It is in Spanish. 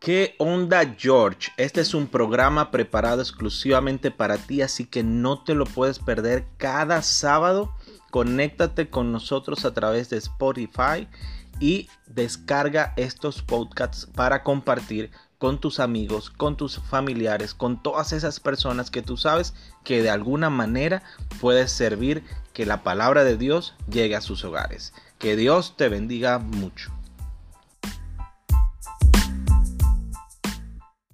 ¿Qué onda George? Este es un programa preparado exclusivamente para ti, así que no te lo puedes perder cada sábado. Conéctate con nosotros a través de Spotify y descarga estos podcasts para compartir con tus amigos, con tus familiares, con todas esas personas que tú sabes que de alguna manera puedes servir que la palabra de Dios llegue a sus hogares. Que Dios te bendiga mucho.